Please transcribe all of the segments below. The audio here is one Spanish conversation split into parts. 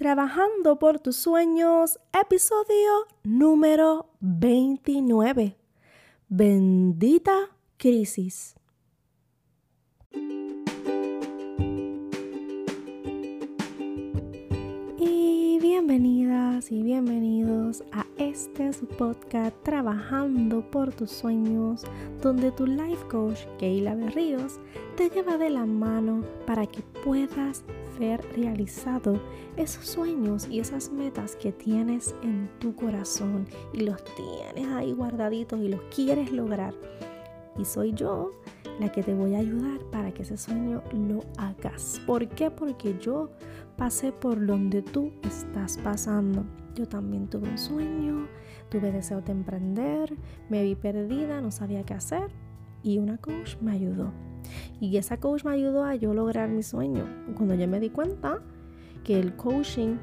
Trabajando por tus sueños, episodio número 29. Bendita crisis. Y bienvenidas y bienvenidos a este su podcast Trabajando por tus sueños, donde tu life coach Keila Berríos te lleva de la mano para que puedas realizado esos sueños y esas metas que tienes en tu corazón y los tienes ahí guardaditos y los quieres lograr. Y soy yo la que te voy a ayudar para que ese sueño lo hagas. ¿Por qué? Porque yo pasé por donde tú estás pasando. Yo también tuve un sueño, tuve deseo de emprender, me vi perdida, no sabía qué hacer y una coach me ayudó. Y esa coach me ayudó a yo lograr mi sueño. Cuando yo me di cuenta que el coaching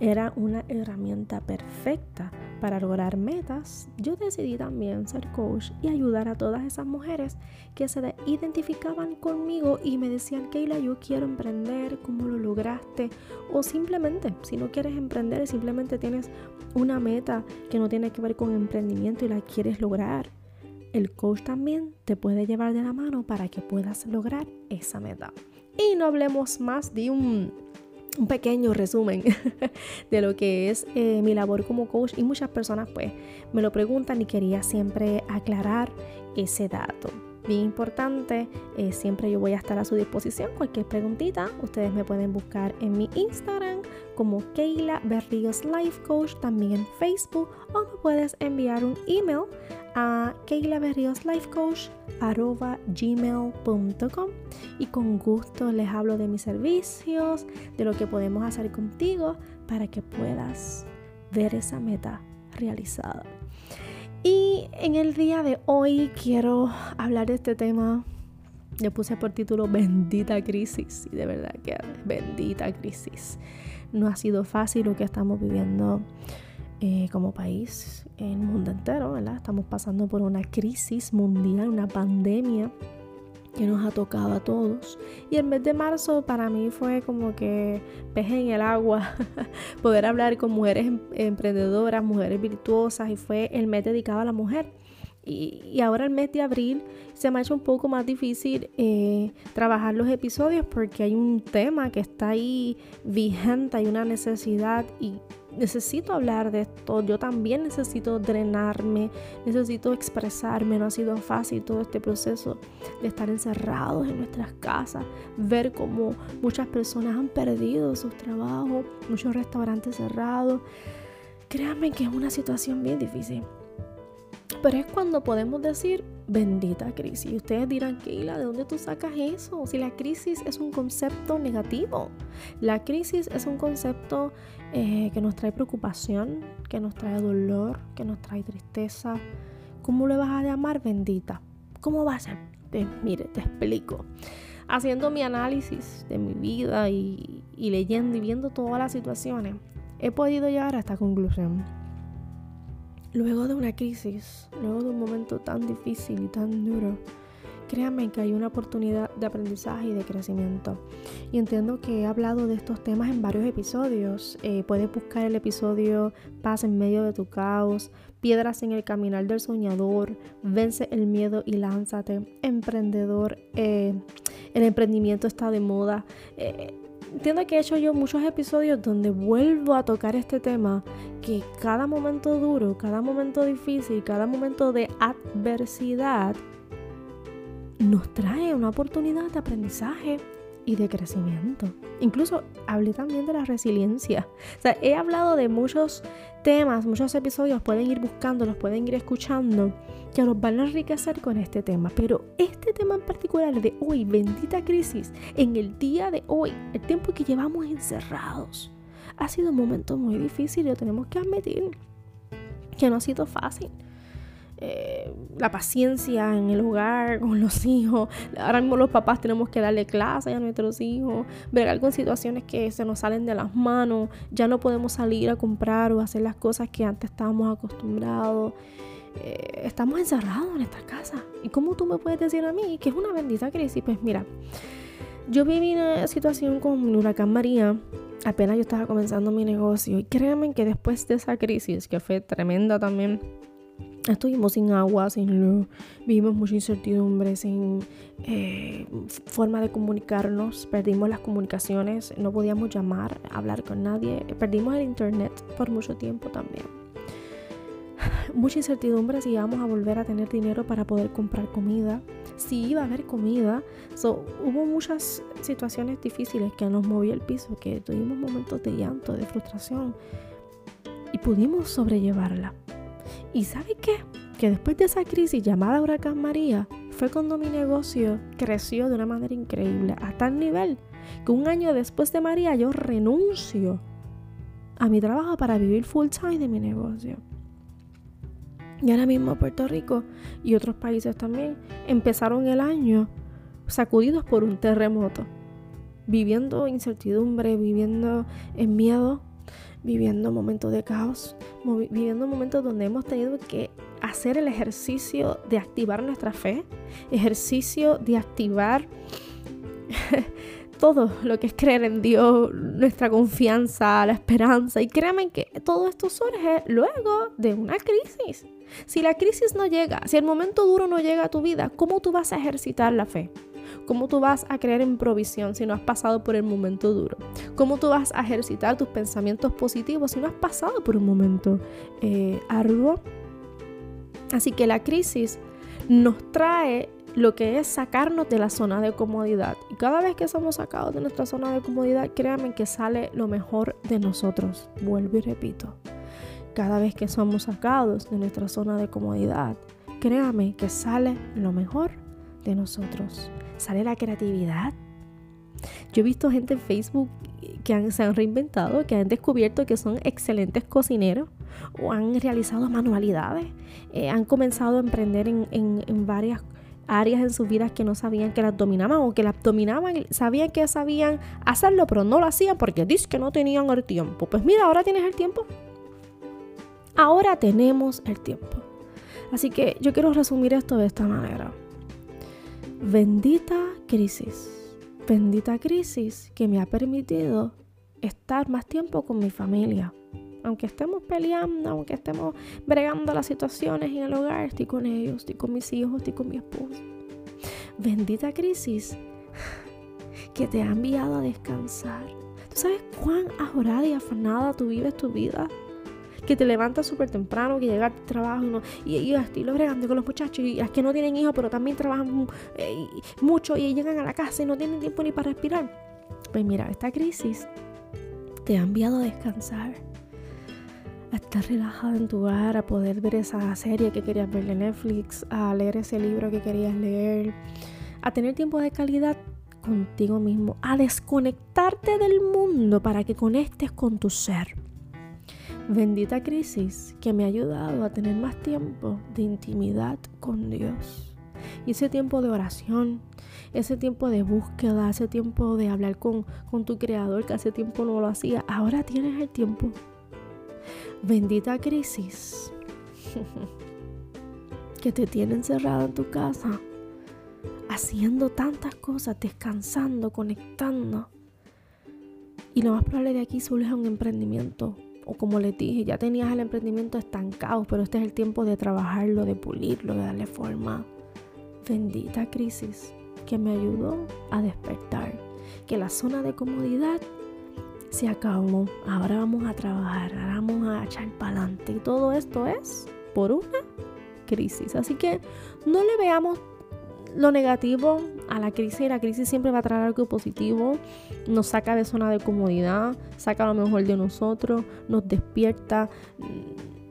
era una herramienta perfecta para lograr metas, yo decidí también ser coach y ayudar a todas esas mujeres que se identificaban conmigo y me decían, Keila, yo quiero emprender, ¿cómo lo lograste? O simplemente, si no quieres emprender, simplemente tienes una meta que no tiene que ver con emprendimiento y la quieres lograr el coach también te puede llevar de la mano para que puedas lograr esa meta. Y no hablemos más de un, pequeño resumen de lo que es eh, mi labor como coach y muchas personas pues me lo preguntan y quería siempre aclarar ese dato. Bien importante, eh, siempre yo voy a estar a su disposición. Cualquier preguntita, ustedes me pueden buscar en mi Instagram como Keila Berríos Life Coach, también en Facebook, o me puedes enviar un email a gmail.com y con gusto les hablo de mis servicios, de lo que podemos hacer contigo para que puedas ver esa meta realizada. Y en el día de hoy quiero hablar de este tema. Le puse por título Bendita crisis. Y de verdad que bendita crisis. No ha sido fácil lo que estamos viviendo eh, como país, el mundo entero, ¿verdad? Estamos pasando por una crisis mundial, una pandemia que nos ha tocado a todos. Y el mes de marzo para mí fue como que peje en el agua, poder hablar con mujeres em, emprendedoras, mujeres virtuosas, y fue el mes dedicado a la mujer. Y, ahora el mes de abril se me ha hecho un poco más difícil eh, trabajar los episodios porque hay un tema que está ahí vigente, hay una necesidad y necesito hablar de esto, yo también necesito drenarme, necesito expresarme, no ha sido fácil todo este proceso de estar encerrados en nuestras casas, ver cómo muchas personas han perdido sus trabajos, muchos restaurantes cerrados. Créanme que es una situación bien difícil. Pero es cuando podemos decir, bendita crisis. Y ustedes dirán, Keila, ¿de dónde tú sacas eso? Si la crisis es un concepto negativo. La crisis es un concepto eh, que nos trae preocupación, que nos trae dolor, que nos trae tristeza. ¿Cómo le vas a llamar bendita? ¿Cómo va a ser? mire, te explico. Haciendo mi análisis de mi vida y, y leyendo y viendo todas las situaciones, he podido llegar a esta conclusión Luego de una crisis, luego de un momento tan difícil y tan duro, créanme que hay una oportunidad de aprendizaje y de crecimiento. Y entiendo que he hablado de estos temas en varios episodios. Eh, puedes buscar el episodio Paz en medio de tu caos, Piedras en el caminar del soñador, Vence el miedo y lánzate, Emprendedor, eh, el emprendimiento está de moda. Eh, entiendo que he hecho yo muchos episodios donde vuelvo a tocar este tema, que cada momento duro, cada momento difícil, cada momento de adversidad nos trae una oportunidad de aprendizaje y de crecimiento. Incluso hablé también de la resiliencia. O sea, he hablado de muchos temas, muchos episodios, pueden ir buscándolos, pueden ir escuchando, que los van a enriquecer con este tema. Pero este tema en particular de hoy, bendita crisis, en el día de hoy, el tiempo que llevamos encerrados, ha sido un momento muy difícil y lo tenemos que admitir, que no ha sido fácil. Eh, la paciencia en el hogar con los hijos. Ahora mismo los papás tenemos que darle clases a nuestros hijos, ver con situaciones que se nos salen de las manos, ya no podemos salir a comprar o hacer las cosas que antes estábamos acostumbrados. Eh, estamos encerrados en esta casa. ¿Y cómo tú me puedes decir a mí que es una bendita crisis? Pues mira, Yo viví una situación con el huracán María, apenas yo estaba comenzando mi negocio y créanme que después de esa crisis, que fue tremenda también, estuvimos sin agua, sin luz, vivimos mucha incertidumbre, sin eh, forma de comunicarnos, perdimos las comunicaciones, no podíamos llamar, hablar con nadie, perdimos el internet por mucho tiempo también. Mucha incertidumbre si íbamos a volver a tener dinero para poder comprar comida, si iba a haber comida. hubo muchas situaciones difíciles que nos movió el piso, que tuvimos momentos de llanto, de frustración y pudimos sobrellevarla. ¿Y sabe qué? Que después de esa crisis llamada Huracán María, fue cuando mi negocio creció de una manera increíble, a tal nivel que un año después de María yo renuncio a mi trabajo para vivir full time de mi negocio. Y ahora mismo Puerto Rico y otros países también empezaron el año sacudidos por un terremoto, viviendo incertidumbre, viviendo en miedo, viviendo momentos de caos, viviendo momentos donde hemos tenido que hacer el ejercicio de activar nuestra fe, ejercicio de activar todo lo que es creer en Dios, nuestra confianza, la esperanza. Y créanme que todo esto surge luego de una crisis. Si la crisis no llega, si el momento duro no llega a tu vida, ¿cómo tú vas a ejercitar la fe? ¿Cómo tú vas a creer en provisión si no has pasado por el momento duro? ¿Cómo tú vas a ejercitar tus pensamientos positivos si no has pasado por un momento eh, arduo? Así que la crisis nos trae lo que es sacarnos de la zona de comodidad. Y cada vez que somos sacados de nuestra zona de comodidad, créanme que sale lo mejor de nosotros. Vuelvo y repito. Cada vez que somos sacados de nuestra zona de comodidad, créame que sale lo mejor de nosotros sale la creatividad. Yo he visto gente en Facebook que se han reinventado, que han descubierto que son excelentes cocineros o han realizado manualidades, eh, han comenzado a emprender en, varias áreas en sus vidas que no sabían que las dominaban o que las dominaban, sabían que sabían hacerlo, pero no lo hacían porque dicen que no tenían el tiempo. Pues mira, ahora tienes el tiempo. Ahora tenemos el tiempo. Así que yo quiero resumir esto de esta manera. Bendita crisis, bendita crisis que me ha permitido estar más tiempo con mi familia. Aunque estemos peleando, aunque estemos bregando las situaciones en el hogar, estoy con ellos, estoy con mis hijos, estoy con mi esposo. Bendita crisis que te ha enviado a descansar. ¿Tú sabes cuán ajorada y afanada tú vives tu vida? Que te levantas súper temprano, que llegas al trabajo y, y, estoy bregando con los muchachos y las que no tienen hijos pero también trabajan eh, mucho y llegan a la casa y no tienen tiempo ni para respirar. Pues mira, esta crisis te ha enviado a descansar, a estar relajado en tu hogar, a poder ver esa serie que querías ver de Netflix, a leer ese libro que querías leer, a tener tiempo de calidad contigo mismo, a desconectarte del mundo para que conectes con tu ser. Bendita crisis que me ha ayudado a tener más tiempo de intimidad con Dios. Y ese tiempo de oración, ese tiempo de búsqueda, ese tiempo de hablar con, con tu creador que hace tiempo no lo hacía, ahora tienes el tiempo. Bendita crisis que te tiene encerrado en tu casa, haciendo tantas cosas, descansando, conectando. Y lo más probable de aquí surge un emprendimiento o como les dije, ya tenías el emprendimiento estancado, pero este es el tiempo de trabajarlo, de pulirlo, de darle forma. Bendita crisis que me ayudó a despertar, que la zona de comodidad se acabó. Ahora vamos a trabajar, ahora vamos a echar para adelante. Y todo esto es por una crisis. Así que no le veamos lo negativo a la crisis, la crisis siempre va a traer algo positivo, nos saca de zona de comodidad, saca lo mejor de nosotros, nos despierta,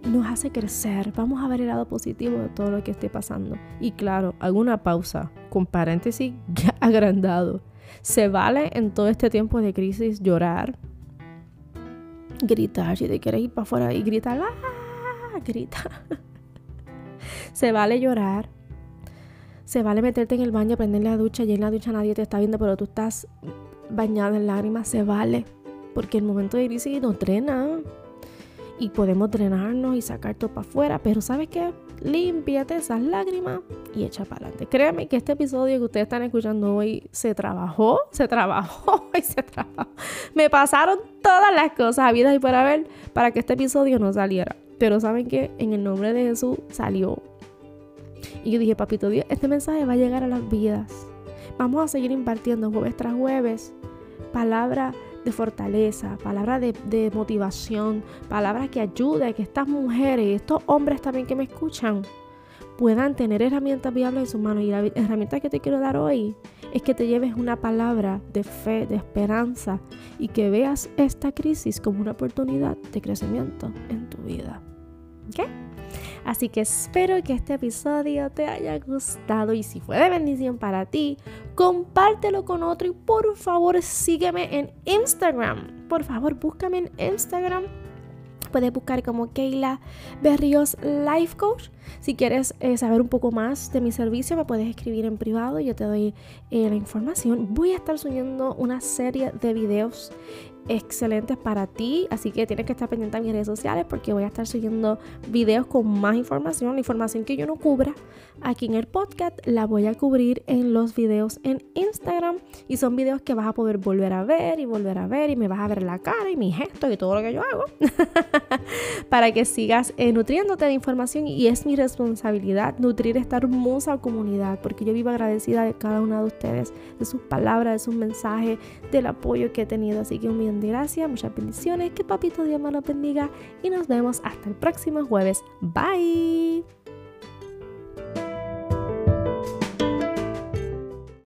nos hace crecer. Vamos a ver el lado positivo de todo lo que esté pasando. Y claro, alguna pausa, con paréntesis ya agrandado. Se vale en todo este tiempo de crisis llorar, gritar, si te quieres ir para afuera y gritar, ¡ah! grita. Se vale llorar, se vale meterte en el baño, prender la ducha y en la ducha nadie te está viendo, pero tú estás bañado en lágrimas. Se vale. Porque el momento de crisis no trena. y podemos drenarnos y sacar todo para afuera, pero ¿sabes qué? Límpiate esas lágrimas y echa para adelante. Créeme que este episodio que ustedes están escuchando hoy se trabajó, se trabajó y se trabajó. Me pasaron todas las cosas habidas y para ver para que este episodio no saliera. Pero ¿saben qué? En el nombre de Jesús salió. Y yo dije, papito Dios, este mensaje va a llegar a las vidas. Vamos a seguir impartiendo jueves tras jueves palabra de fortaleza, palabra de, motivación, palabras que ayuden a que estas mujeres y estos hombres también que me escuchan puedan tener herramientas viables en sus manos. Y la herramienta que te quiero dar hoy es que te lleves una palabra de fe, de esperanza y que veas esta crisis como una oportunidad de crecimiento en tu vida. ¿Ok? Así que espero que este episodio te haya gustado y si fue de bendición para ti, compártelo con otro y por favor sígueme en Instagram. Por favor, búscame en Instagram puedes buscar como Keila Berrios Life Coach. Si quieres eh, saber un poco más de mi servicio, me puedes escribir en privado, yo te doy eh, la información. Voy a estar subiendo una serie de videos excelentes para ti, así que tienes que estar pendiente a mis redes sociales porque voy a estar subiendo videos con más información, la información que yo no cubra aquí en el podcast la voy a cubrir en los videos en Instagram y son videos que vas a poder volver a ver y volver a ver y me vas a ver la cara y mi gesto y todo lo que yo hago para que sigas eh, nutriéndote de información y es mi responsabilidad nutrir esta hermosa comunidad porque yo vivo agradecida de cada una de ustedes, de sus palabras, de sus mensajes, del apoyo que he tenido, así que un millón de gracias, muchas bendiciones, que papito Dios me lo bendiga y nos vemos hasta el próximo jueves. Bye.